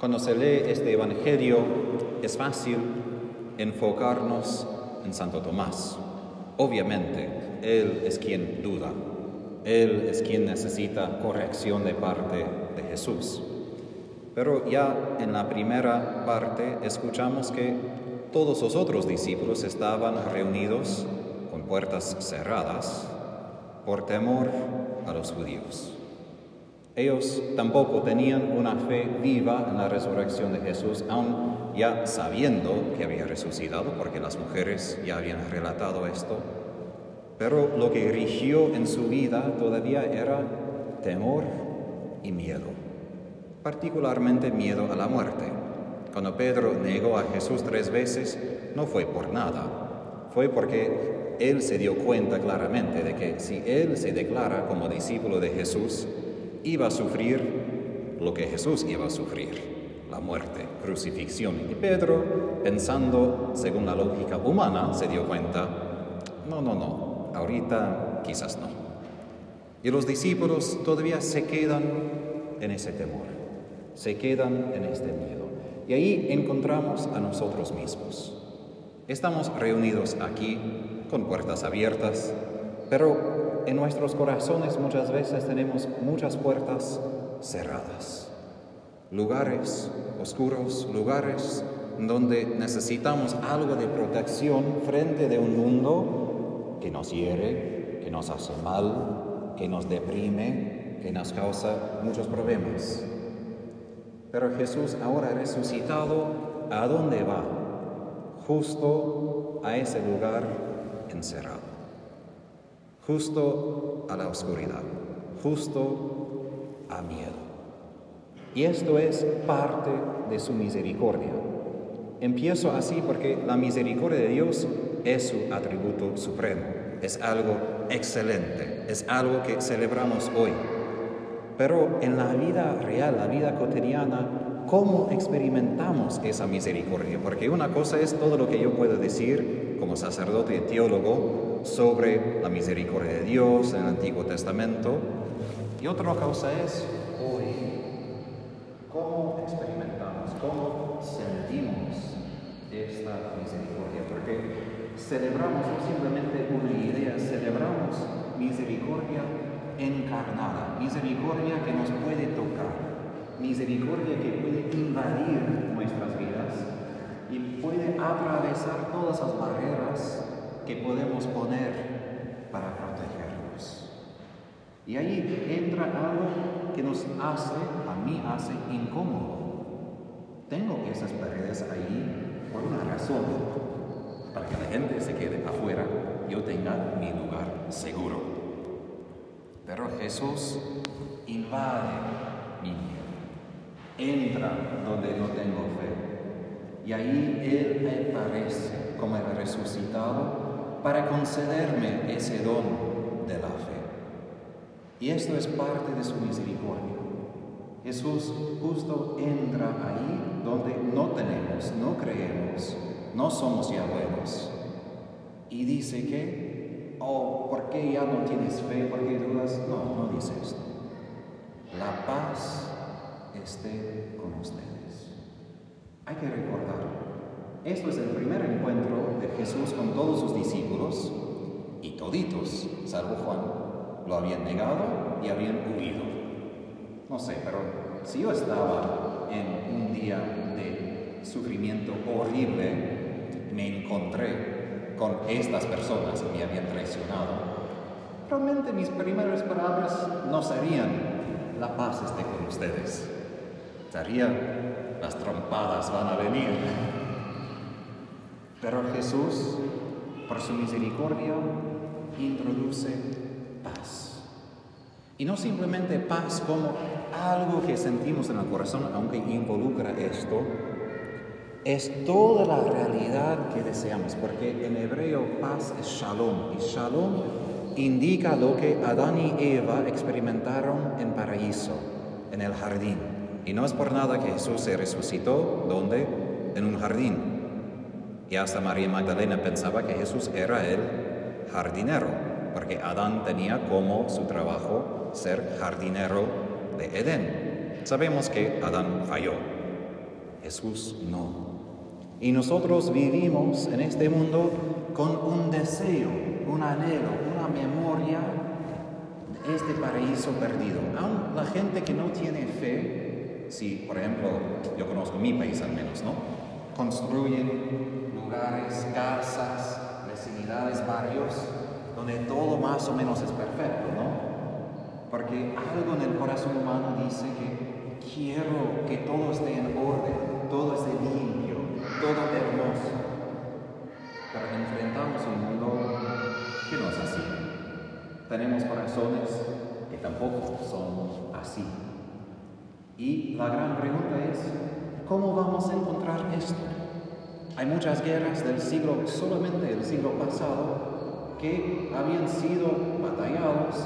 Cuando se lee este Evangelio es fácil enfocarnos en Santo Tomás. Obviamente, él es quien duda, él es quien necesita corrección de parte de Jesús. Pero ya en la primera parte escuchamos que todos los otros discípulos estaban reunidos con puertas cerradas por temor a los judíos. Ellos tampoco tenían una fe viva en la resurrección de Jesús, aun ya sabiendo que había resucitado, porque las mujeres ya habían relatado esto. Pero lo que rigió en su vida todavía era temor y miedo, particularmente miedo a la muerte. Cuando Pedro negó a Jesús tres veces, no fue por nada, fue porque él se dio cuenta claramente de que si él se declara como discípulo de Jesús, iba a sufrir lo que Jesús iba a sufrir, la muerte, crucifixión. Y Pedro, pensando según la lógica humana, se dio cuenta, no, no, no, ahorita quizás no. Y los discípulos todavía se quedan en ese temor, se quedan en este miedo. Y ahí encontramos a nosotros mismos. Estamos reunidos aquí con puertas abiertas, pero en nuestros corazones muchas veces tenemos muchas puertas cerradas, lugares oscuros, lugares donde necesitamos algo de protección frente de un mundo que nos hiere, que nos hace mal, que nos deprime, que nos causa muchos problemas. Pero Jesús ahora resucitado, ¿a dónde va? Justo a ese lugar encerrado justo a la oscuridad, justo a miedo. Y esto es parte de su misericordia. Empiezo así porque la misericordia de Dios es su atributo supremo, es algo excelente, es algo que celebramos hoy. Pero en la vida real, la vida cotidiana, ¿cómo experimentamos esa misericordia? Porque una cosa es todo lo que yo puedo decir como sacerdote y teólogo, sobre la misericordia de Dios en el Antiguo Testamento. Y otra cosa es hoy, cómo experimentamos, cómo sentimos esta misericordia. Porque celebramos no simplemente una idea, celebramos misericordia encarnada, misericordia que nos puede tocar, misericordia que puede invadir nuestras vidas y puede atravesar todas las barreras que podemos poner para protegernos. Y ahí entra algo que nos hace, a mí hace incómodo. Tengo esas paredes ahí por una razón, para que la gente se quede afuera, yo tenga mi lugar seguro. Pero Jesús invade mi miedo, entra donde no tengo fe. Y ahí Él aparece como el resucitado para concederme ese don de la fe. Y esto es parte de su misericordia. Jesús justo entra ahí donde no tenemos, no creemos, no somos ya buenos. Y dice que, oh, ¿por qué ya no tienes fe? ¿Por qué dudas? No, no dice esto. La paz esté con ustedes. Hay que recordar esto es el primer encuentro de Jesús con todos sus discípulos y toditos, salvo Juan, lo habían negado y habían huido. No sé, pero si yo estaba en un día de sufrimiento horrible, me encontré con estas personas que me habían traicionado, realmente mis primeras palabras no serían la paz esté con ustedes. Serían las trompadas van a venir. Pero Jesús, por su misericordia, introduce paz. Y no simplemente paz como algo que sentimos en el corazón, aunque involucra esto, es toda la realidad que deseamos, porque en hebreo paz es shalom, y shalom indica lo que Adán y Eva experimentaron en paraíso, en el jardín. Y no es por nada que Jesús se resucitó, ¿dónde? En un jardín. Y hasta María Magdalena pensaba que Jesús era el jardinero, porque Adán tenía como su trabajo ser jardinero de Edén. Sabemos que Adán falló, Jesús no. Y nosotros vivimos en este mundo con un deseo, un anhelo, una memoria de este paraíso perdido. Aún la gente que no tiene fe, si por ejemplo, yo conozco mi país al menos, ¿no? Construyen lugares, casas, vecindades, barrios, donde todo más o menos es perfecto, ¿no? Porque algo en el corazón humano dice que quiero que todo esté en orden, todo esté limpio, todo hermoso. Pero enfrentamos un mundo que no es así. Tenemos corazones que tampoco son así. Y la gran pregunta es, ¿cómo vamos a encontrar esto? Hay muchas guerras del siglo, solamente del siglo pasado, que habían sido batallados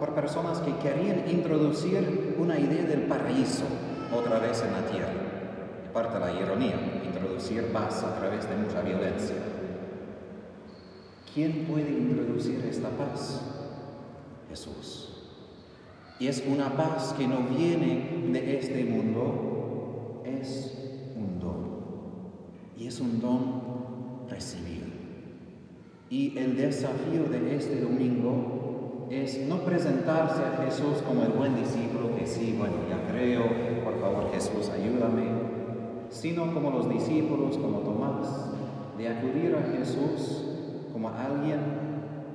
por personas que querían introducir una idea del paraíso otra vez en la tierra. Parte la ironía, introducir paz a través de mucha violencia. ¿Quién puede introducir esta paz? Jesús. Y es una paz que no viene de este mundo, es. Y es un don recibido. Y el desafío de este domingo es no presentarse a Jesús como el buen discípulo que sí, bueno, ya creo, por favor Jesús, ayúdame, sino como los discípulos, como Tomás, de acudir a Jesús como alguien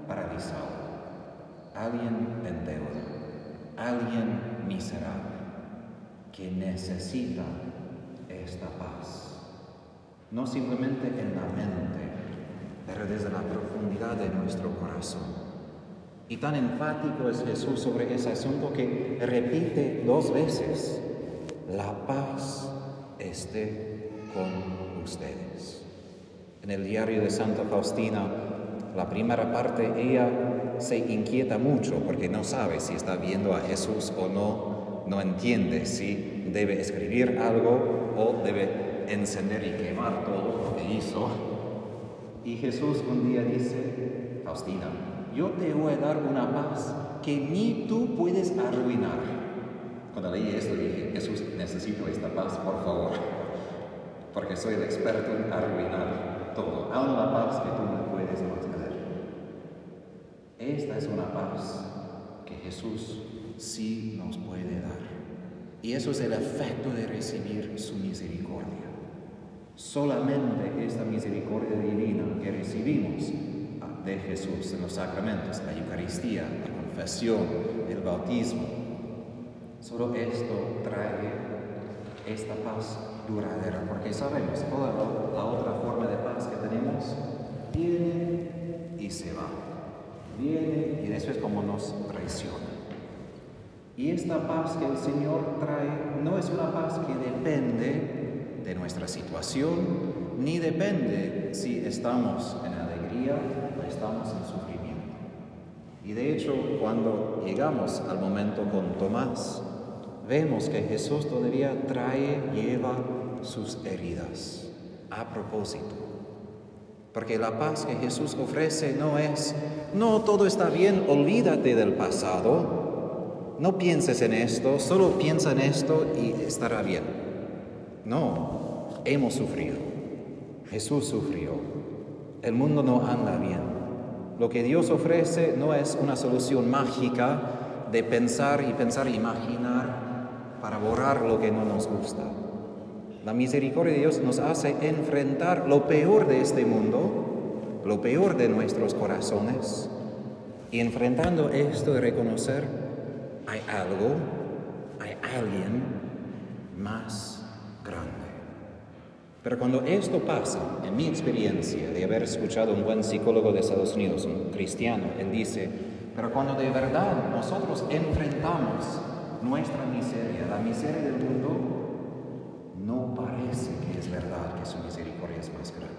paralizado, alguien en alguien miserable, que necesita esta paz. No simplemente en la mente, pero desde la profundidad de nuestro corazón. Y tan enfático es Jesús sobre ese asunto que repite dos veces, la paz esté con ustedes. En el diario de Santa Faustina, la primera parte, ella se inquieta mucho porque no sabe si está viendo a Jesús o no, no entiende si debe escribir algo o debe encender y quemar todo lo que hizo. Y Jesús un día dice, Faustina, yo te voy a dar una paz que ni tú puedes arruinar. Cuando leí esto dije, Jesús, necesito esta paz, por favor, porque soy el experto en arruinar todo, aún la paz que tú no puedes conceder. Esta es una paz que Jesús sí nos puede dar. Y eso es el efecto de recibir su misericordia. Solamente esta misericordia divina que recibimos de Jesús en los sacramentos, la Eucaristía, la confesión, el bautismo, Solo esto trae esta paz duradera, porque sabemos, toda la, otra forma de paz que tenemos viene y se va. Viene y es como nos traiciona. Y esta paz que el Señor trae no es una paz que depende de nuestra situación, ni depende si estamos en alegría o estamos en sufrimiento. Y de hecho, cuando llegamos al momento con Tomás, vemos que Jesús todavía trae, lleva sus heridas a propósito. Porque la paz que Jesús ofrece no es, no, todo está bien, olvídate del pasado, no pienses en esto, solo piensa en esto y estará bien. No, hemos sufrido. Jesús sufrió. El mundo no anda bien. Lo que Dios ofrece no es una solución mágica de pensar y pensar e imaginar para borrar lo que no nos gusta. La misericordia de Dios nos hace enfrentar lo peor de este mundo, lo peor de nuestros corazones, y enfrentando esto de reconocer, hay algo, hay alguien más grande. Pero cuando esto pasa, en mi experiencia de haber escuchado a un buen psicólogo de Estados Unidos, un cristiano, él dice, pero cuando de verdad nosotros enfrentamos nuestra miseria, la miseria del mundo, no parece que es verdad que su misericordia es más grande.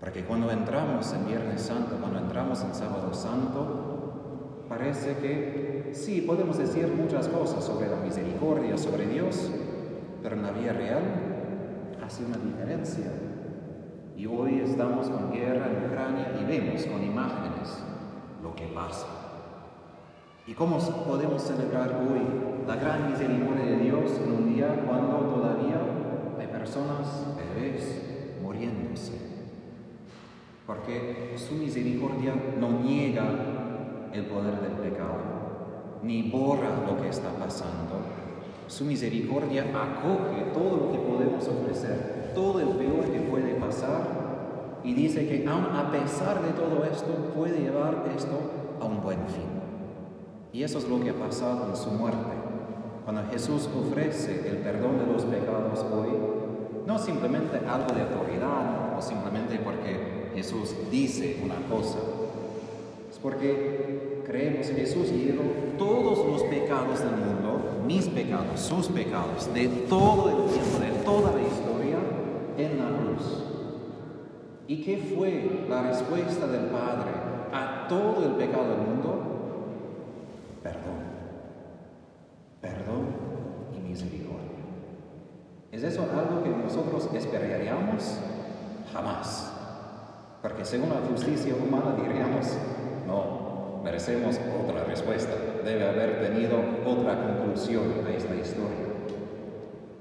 Porque cuando entramos en Viernes Santo, cuando entramos en Sábado Santo, parece que sí, podemos decir muchas cosas sobre la misericordia, sobre Dios, pero en la vida real hace una diferencia. Y hoy estamos con guerra en Ucrania y vemos con imágenes lo que pasa. ¿Y cómo podemos celebrar hoy la gran misericordia de Dios en un día cuando todavía hay personas, bebés, muriéndose. Porque su misericordia no niega el poder del pecado, ni borra lo que está pasando. Su misericordia acoge todo lo que podemos ofrecer, todo el peor que puede pasar, y dice que aun a pesar de todo esto puede llevar esto a un buen fin. Y eso es lo que ha pasado en su muerte. Cuando Jesús ofrece el perdón de los pecados hoy, no simplemente algo de autoridad o simplemente porque Jesús dice una cosa, es porque creemos que Jesús llevó todos los pecados del mundo, mis pecados, sus pecados, de todo el tiempo, de toda la historia, en la cruz. ¿Y qué fue la respuesta del Padre a todo el pecado del mundo? Perdón. Perdón y misericordia. ¿Es eso algo que nosotros esperaríamos? Jamás. Porque según la justicia humana diríamos, no, merecemos otra respuesta. Debe haber tenido otra conclusión a esta historia.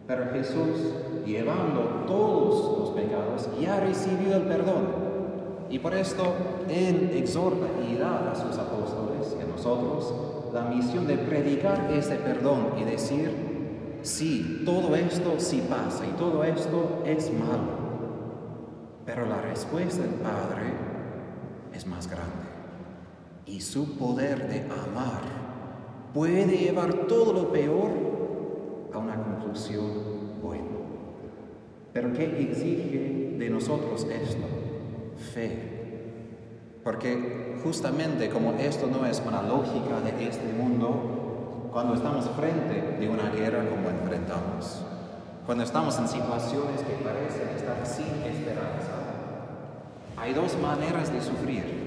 Pero Jesús, llevando todos los pecados, ya recibió el perdón. Y por esto Él exhorta y da a sus apóstoles y a nosotros la misión de predicar ese perdón y decir, sí, todo esto sí pasa y todo esto es malo. Pero la respuesta del Padre es más grande. Y su poder de amar puede llevar todo lo peor a una conclusión buena. Pero ¿qué exige de nosotros esto? Fe. Porque justamente como esto no es una lógica de este mundo, cuando estamos frente de una guerra como enfrentamos, cuando estamos en situaciones que parecen estar sin esperanza, hay dos maneras de sufrir.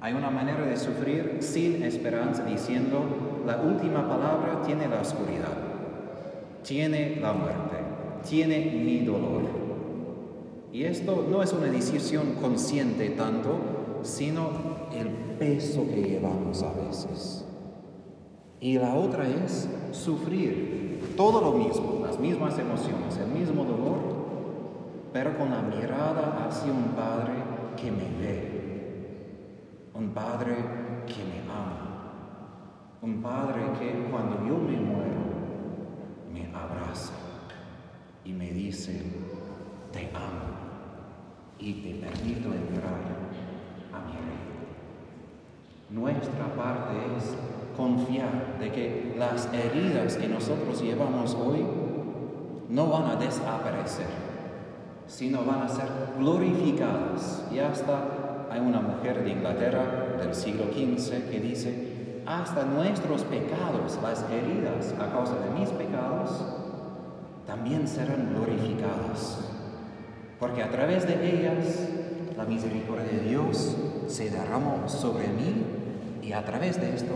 Hay una manera de sufrir sin esperanza diciendo, la última palabra tiene la oscuridad, tiene la muerte, tiene mi dolor. Y esto no es una decisión consciente tanto, sino el peso que llevamos a veces. Y la otra es sufrir todo lo mismo, las mismas emociones, el mismo dolor, pero con la mirada hacia un Padre que me ve, un Padre que me ama, un Padre que cuando yo me muero me abraza y me dice, te amo y te permito entrar nuestra parte es confiar de que las heridas que nosotros llevamos hoy no van a desaparecer, sino van a ser glorificadas. Y hasta hay una mujer de Inglaterra del siglo XV que dice, hasta nuestros pecados, las heridas a causa de mis pecados, también serán glorificadas, porque a través de ellas la misericordia de Dios se derramó sobre mí y a través de esto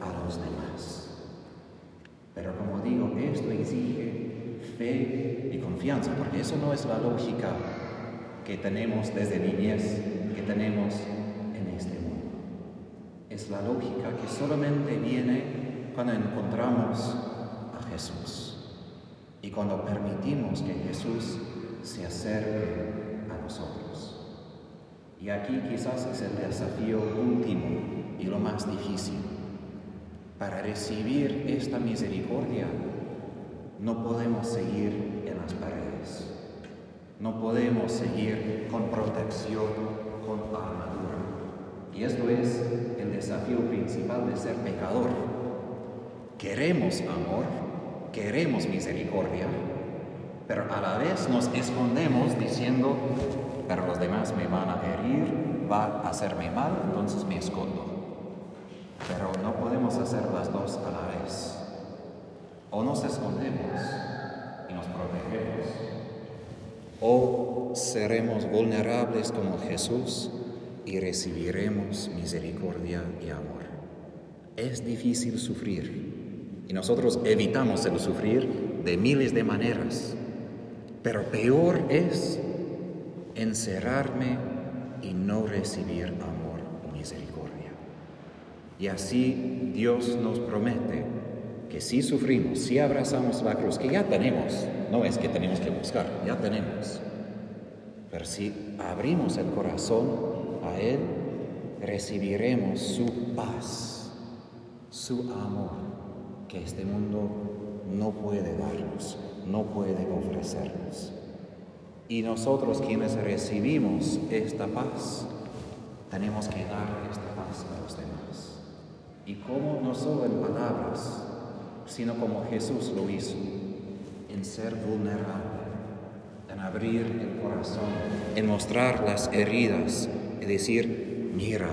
a los demás. Pero como digo, esto exige fe y confianza, porque eso no es la lógica que tenemos desde niñez, que tenemos en este mundo. Es la lógica que solamente viene cuando encontramos a Jesús y cuando permitimos que Jesús se acerque a nosotros. Y aquí quizás es el desafío último y lo más difícil. Para recibir esta misericordia no podemos seguir en las paredes, no podemos seguir con protección, con armadura. Y esto es el desafío principal de ser pecador. Queremos amor, queremos misericordia, pero a la vez nos escondemos diciendo, pero los demás me van a herir, va a hacerme mal, entonces me escondo. Pero no podemos hacer las dos a la vez. O nos escondemos y nos protegemos, o seremos vulnerables como Jesús y recibiremos misericordia y amor. Es difícil sufrir y nosotros evitamos el sufrir de miles de maneras, pero peor es encerrarme y no recibir amor y misericordia. Y así Dios nos promete que si sufrimos, si abrazamos la cruz, que ya tenemos, no es que tenemos que buscar, ya tenemos. Pero si abrimos el corazón a Él, recibiremos su paz, su amor, que este mundo no puede darnos, no puede ofrecernos. Y nosotros quienes recibimos esta paz, tenemos que dar esta paz a los demás. Y como no solo en palabras, sino como Jesús lo hizo, en ser vulnerable, abrir el corazón, en mostrar las heridas y decir, mira,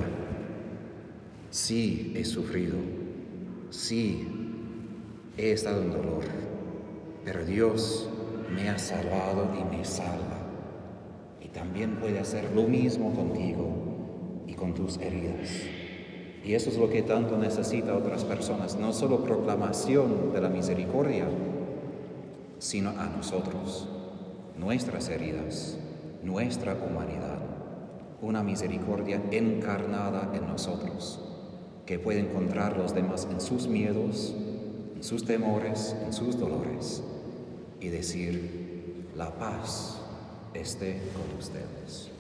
sí he sufrido, sí he estado en dolor, pero Dios me ha salvado y me salva. Y también puede hacer lo mismo contigo y con tus heridas. Y eso es lo que tanto necesita otras personas, no solo proclamación de la misericordia, sino a nosotros, nuestras heridas, nuestra humanidad, una misericordia encarnada en nosotros, que puede encontrar los demás en sus miedos, en sus temores, en sus dolores, y decir, la paz esté con ustedes.